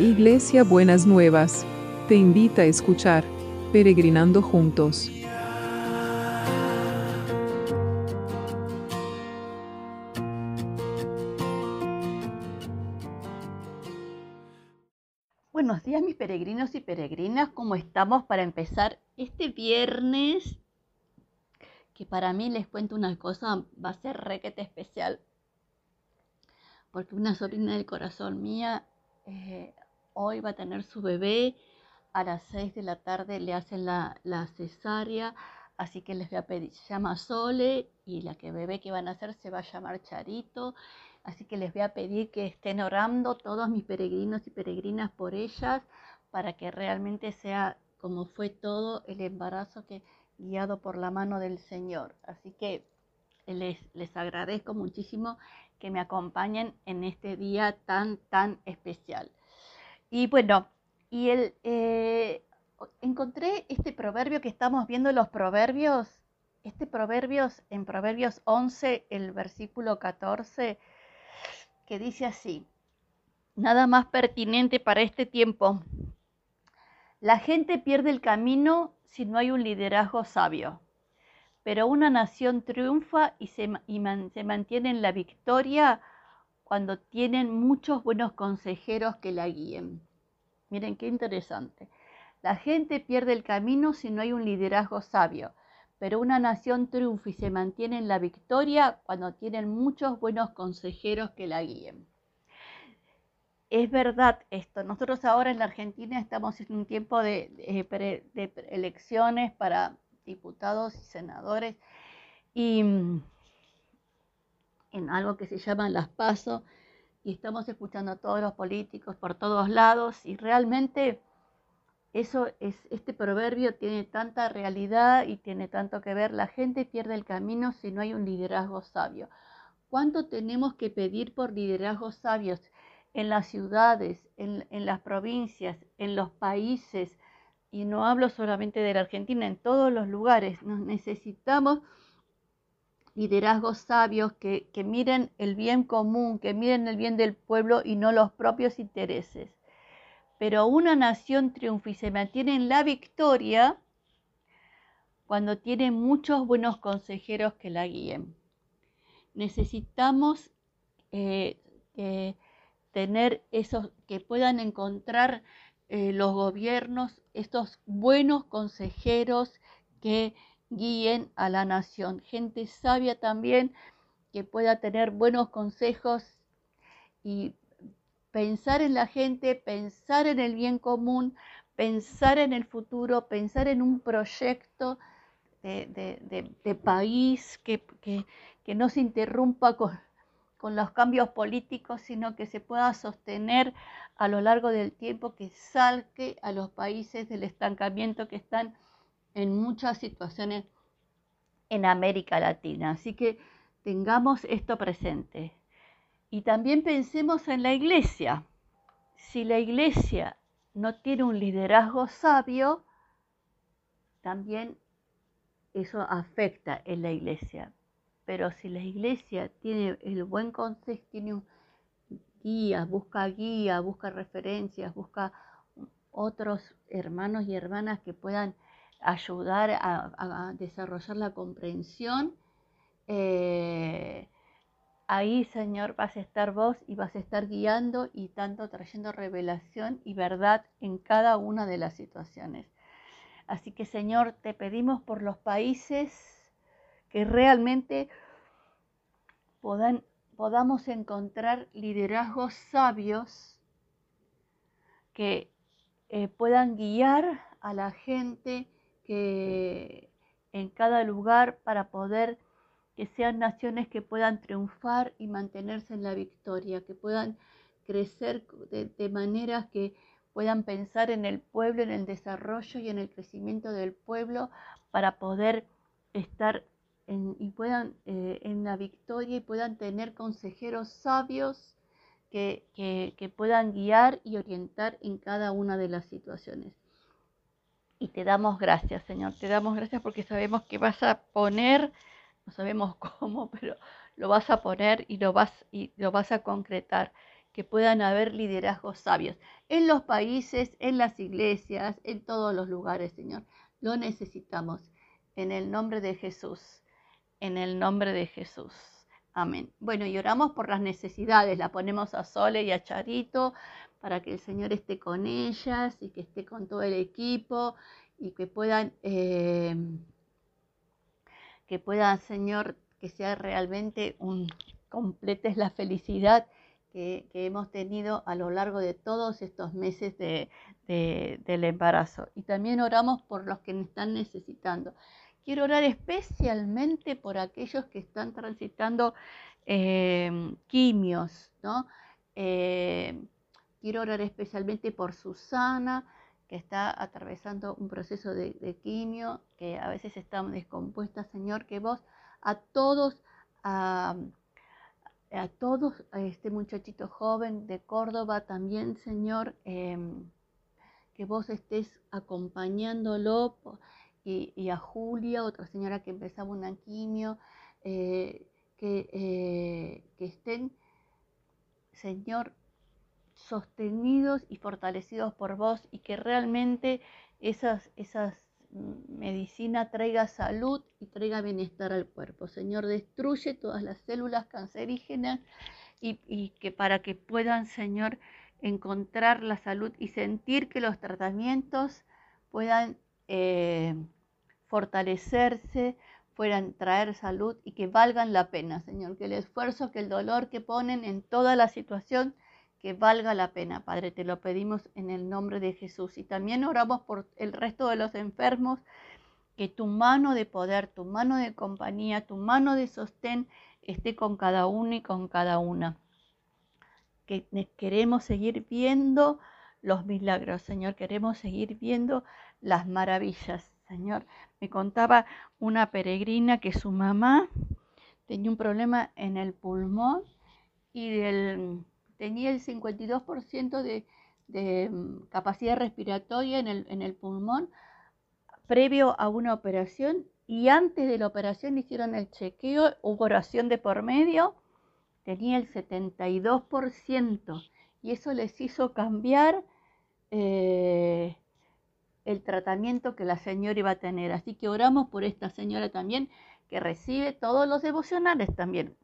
Iglesia Buenas Nuevas, te invita a escuchar Peregrinando Juntos. Buenos días mis peregrinos y peregrinas, ¿cómo estamos para empezar este viernes? Que para mí les cuento una cosa, va a ser requete especial. Porque una sobrina del corazón mía eh, hoy va a tener su bebé, a las 6 de la tarde le hacen la, cesárea, así que les voy a pedir, se llama Sole y la que bebé que van a hacer se va a llamar Charito, así que les voy a pedir que estén orando todos mis peregrinos y peregrinas por ellas para que realmente sea como fue todo el embarazo que guiado por la mano del Señor. Así que les, les agradezco muchísimo que me acompañen en este día tan, tan especial. Y bueno, y el, eh, encontré este proverbio que estamos viendo, los proverbios, este proverbios en Proverbios 11, el versículo 14, que dice así, nada más pertinente para este tiempo. La gente pierde el camino si no hay un liderazgo sabio, pero una nación triunfa y se, se mantiene en la victoria cuando tienen muchos buenos consejeros que la guíen. Miren qué interesante. La gente pierde el camino si no hay un liderazgo sabio, pero una nación triunfa y se mantiene en la victoria cuando tienen muchos buenos consejeros que la guíen. Es verdad esto. Nosotros ahora en la Argentina estamos en un tiempo de, elecciones para diputados y senadores y en algo que se llama las PASO, y estamos escuchando a todos los políticos por todos lados, y realmente eso es, este proverbio tiene tanta realidad y tiene tanto que ver. La gente pierde el camino si no hay un liderazgo sabio. ¿Cuánto tenemos que pedir por liderazgos sabios en las ciudades, en, en las provincias, en los países? Y no hablo solamente de la Argentina, en todos los lugares. Nos necesitamos liderazgos sabios que, miren el bien común, que miren el bien del pueblo y no los propios intereses. Pero una nación triunfa y se mantiene en la victoria cuando tiene muchos buenos consejeros que la guíen. Necesitamos eh, tener esos que puedan encontrar eh, los gobiernos, estos buenos consejeros que guíen a la nación. Gente sabia también que pueda tener buenos consejos y pensar en la gente, pensar en el bien común, pensar en el futuro, pensar en un proyecto de, país que, no se interrumpa con, con los cambios políticos, sino que se pueda sostener a lo largo del tiempo, que salque a los países del estancamiento que están en muchas situaciones en América Latina. Así que tengamos esto presente. Y también pensemos en la iglesia. Si la iglesia no tiene un liderazgo sabio, también eso afecta en la iglesia. Pero si la iglesia tiene el buen consejo, tiene guía, busca guía, busca referencias, busca otros hermanos y hermanas que puedan ayudar a, desarrollar la comprensión, eh, ahí, Señor, vas a estar vos y vas a estar guiando y tanto trayendo revelación y verdad en cada una de las situaciones. Así que, Señor, te pedimos por los países que realmente podamos encontrar liderazgos sabios que eh, puedan guiar a la gente en cada lugar para poder que sean naciones que puedan triunfar y mantenerse en la victoria, que puedan crecer de, maneras que puedan pensar en el pueblo, en el desarrollo y en el crecimiento del pueblo para poder estar en, y puedan eh, en la victoria y puedan tener consejeros sabios que, que puedan guiar y orientar en cada una de las situaciones. Y te damos gracias, Señor. Te damos gracias porque sabemos que vas a poner, no sabemos cómo, pero lo vas a poner y lo vas, y lo vas a concretar. que puedan haber liderazgos sabios en los países, en las iglesias, en todos los lugares, Señor. Lo necesitamos en el nombre de Jesús, en el nombre de Jesús. Amén. Bueno, y oramos por las necesidades, la ponemos a Sole y a Charito para que el Señor esté con ellas y que esté con todo el equipo y que puedan, eh, que puedan, Señor, que sea realmente un, completes la felicidad que, hemos tenido a lo largo de todos estos meses del embarazo. Y también oramos por los que están necesitando. Quiero orar especialmente por aquellos que están transitando eh, quimios, ¿no? Eh, quiero orar especialmente por Susana, que está atravesando un proceso de, quimio, que a veces está descompuesta, Señor, que vos a todos, a, todos, a este muchachito joven de Córdoba también, Señor, em, que vos estés acompañándolo y, a Julia, otra señora que empezaba una quimio, eh, que, eh, que estén, Señor, sostenidos y fortalecidos por vos y que realmente esas, esas medicina traiga salud y traiga bienestar al cuerpo. Señor, destruye todas las células cancerígenas y, que para que puedan, Señor, encontrar la salud y sentir que los tratamientos puedan eh, fortalecerse, puedan traer salud y que valgan la pena, Señor, que el esfuerzo, que el dolor que ponen en toda la situación, que valga la pena, Padre, te lo pedimos en el nombre de Jesús. Y también oramos por el resto de los enfermos, que tu mano de poder, tu mano de compañía, tu mano de sostén esté con cada uno y con cada una. Que queremos seguir viendo los milagros, Señor, queremos seguir viendo las maravillas, Señor. Me contaba una peregrina que su mamá tenía un problema en el pulmón y tenía el 52% de, mm, capacidad respiratoria en el, en el pulmón previo a una operación y antes de la operación hicieron el chequeo, hubo oración de por medio, tenía el 72% y eso les hizo cambiar eh, el tratamiento que la señora iba a tener. Así que oramos por esta señora también, que recibe todos los devocionales también.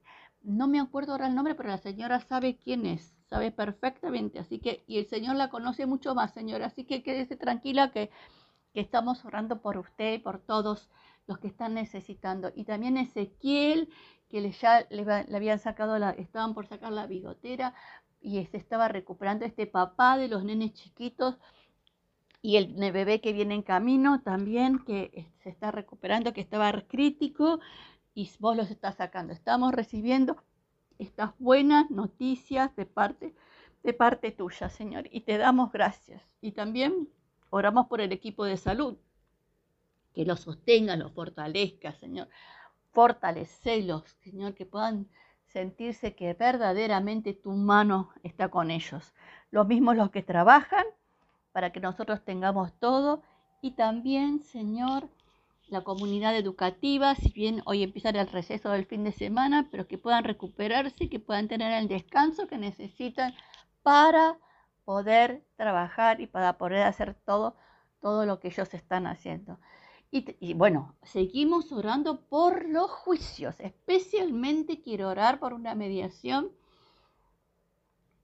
No me acuerdo ahora el nombre, pero la señora sabe quién es, sabe perfectamente. Así que, y el Señor la conoce mucho más, señora. Así que quédese tranquila que, estamos orando por usted y por todos los que están necesitando. Y también Ezequiel, que le, ya le, habían sacado la, estaban por sacar la bigotera y se estaba recuperando este papá de los nenes chiquitos y el bebé que viene en camino también, que eh, se está recuperando, que estaba crítico y vos los estás sacando. Estamos recibiendo estas buenas noticias de parte, de parte tuya, Señor, y te damos gracias. Y también oramos por el equipo de salud, que los sostenga, los fortalezca, Señor. Fortalecelos, Señor, que puedan sentirse que verdaderamente tu mano está con ellos. Los mismos los que trabajan para que nosotros tengamos todo. Y también, Señor, la comunidad educativa, si bien hoy empieza el receso del fin de semana, pero que puedan recuperarse, que puedan tener el descanso que necesitan para poder trabajar y para poder hacer todo, todo lo que ellos están haciendo. Y, y, bueno, seguimos orando por los juicios. Especialmente quiero orar por una mediación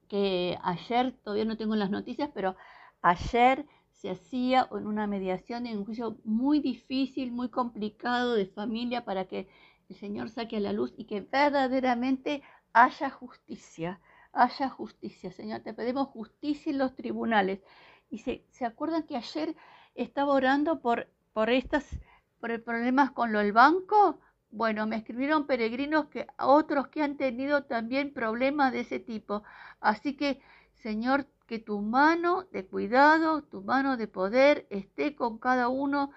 que ayer, todavía no tengo las noticias, pero Ayer se hacía en una mediación en un juicio muy difícil, muy complicado de familia para que el Señor saque a la luz y que verdaderamente haya justicia, haya justicia. Señor, te pedimos justicia en los tribunales. Y se, acuerdan que ayer estaba orando por, por estas por problemas con lo del banco. Bueno, me escribieron peregrinos que otros que han tenido también problemas de ese tipo. Así que, Señor, que tu mano de cuidado, tu mano de poder esté con cada uno,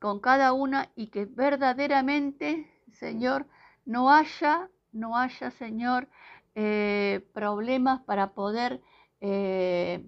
con cada una y que verdaderamente, Señor, no haya, no haya, Señor, eh, problemas para poder eh,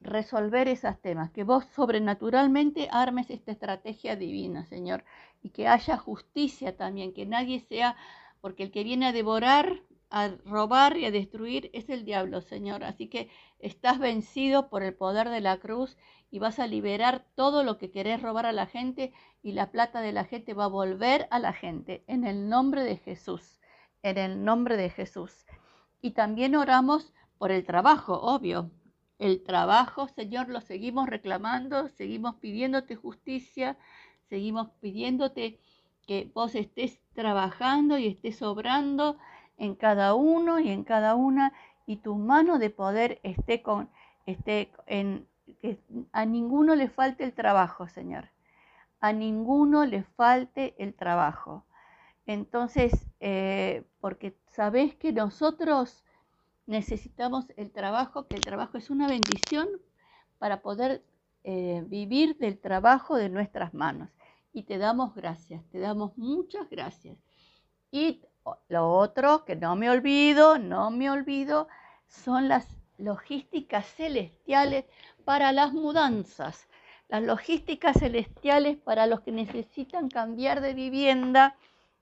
resolver esos temas. Que vos sobrenaturalmente armes esta estrategia divina, Señor, y que haya justicia también, que nadie sea, porque el que viene a devorar a robar y a destruir es el diablo, Señor. Así que estás vencido por el poder de la cruz y vas a liberar todo lo que querés robar a la gente y la plata de la gente va a volver a la gente en el nombre de Jesús, en el nombre de Jesús. Y también oramos por el trabajo, obvio. El trabajo, Señor, lo seguimos reclamando, seguimos pidiéndote justicia, seguimos pidiéndote que vos estés trabajando y estés obrando en cada uno y en cada una y tu mano de poder esté con esté en que a ninguno le falte el trabajo, Señor. A ninguno le falte el trabajo. Entonces, eh, porque sabes que nosotros necesitamos el trabajo, que el trabajo es una bendición para poder eh, vivir del trabajo de nuestras manos. Y te damos gracias, te damos muchas gracias. Y lo otro que no me olvido, no me olvido, son las logísticas celestiales para las mudanzas, las logísticas celestiales para los que necesitan cambiar de vivienda,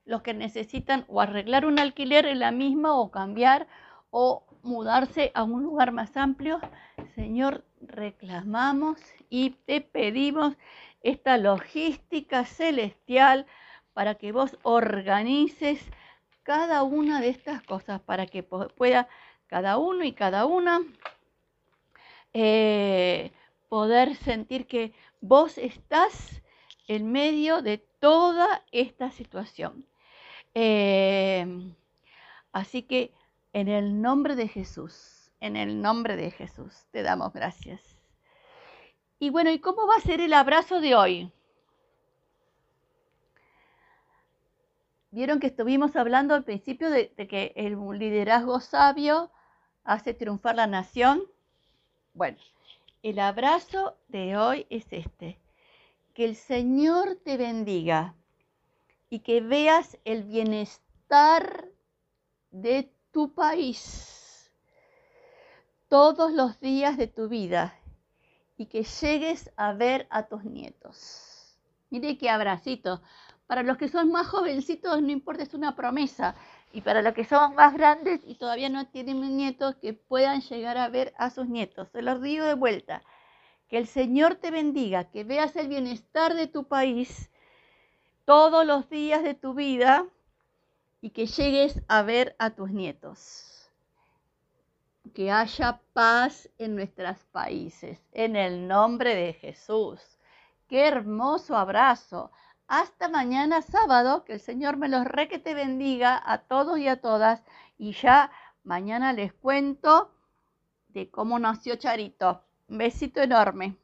los que necesitan o arreglar un alquiler en la misma o cambiar o mudarse a un lugar más amplio. Señor, reclamamos y te pedimos esta logística celestial para que vos organices cada una de estas cosas, para que pueda cada uno y cada una eh, poder sentir que vos estás en medio de toda esta situación. Eh, así que en el nombre de Jesús, en el nombre de Jesús, te damos gracias. Y bueno, ¿y cómo va a ser el abrazo de hoy? Vieron que estuvimos hablando al principio de, que el liderazgo sabio hace triunfar la nación. Bueno, el abrazo de hoy es este. Que el Señor te bendiga y que veas el bienestar de tu país todos los días de tu vida y que llegues a ver a tus nietos. Mire qué abracito. Para los que son más jovencitos, no importa, es una promesa. Y para los que son más grandes y todavía no tienen nietos, que puedan llegar a ver a sus nietos. Se los digo de vuelta. Que el Señor te bendiga, que veas el bienestar de tu país todos los días de tu vida y que llegues a ver a tus nietos. Que haya paz en nuestros países, en el nombre de Jesús. Qué hermoso abrazo. Hasta mañana sábado, que el Señor me los re que te bendiga a todos y a todas. Y ya mañana les cuento de cómo nació Charito. Un besito enorme.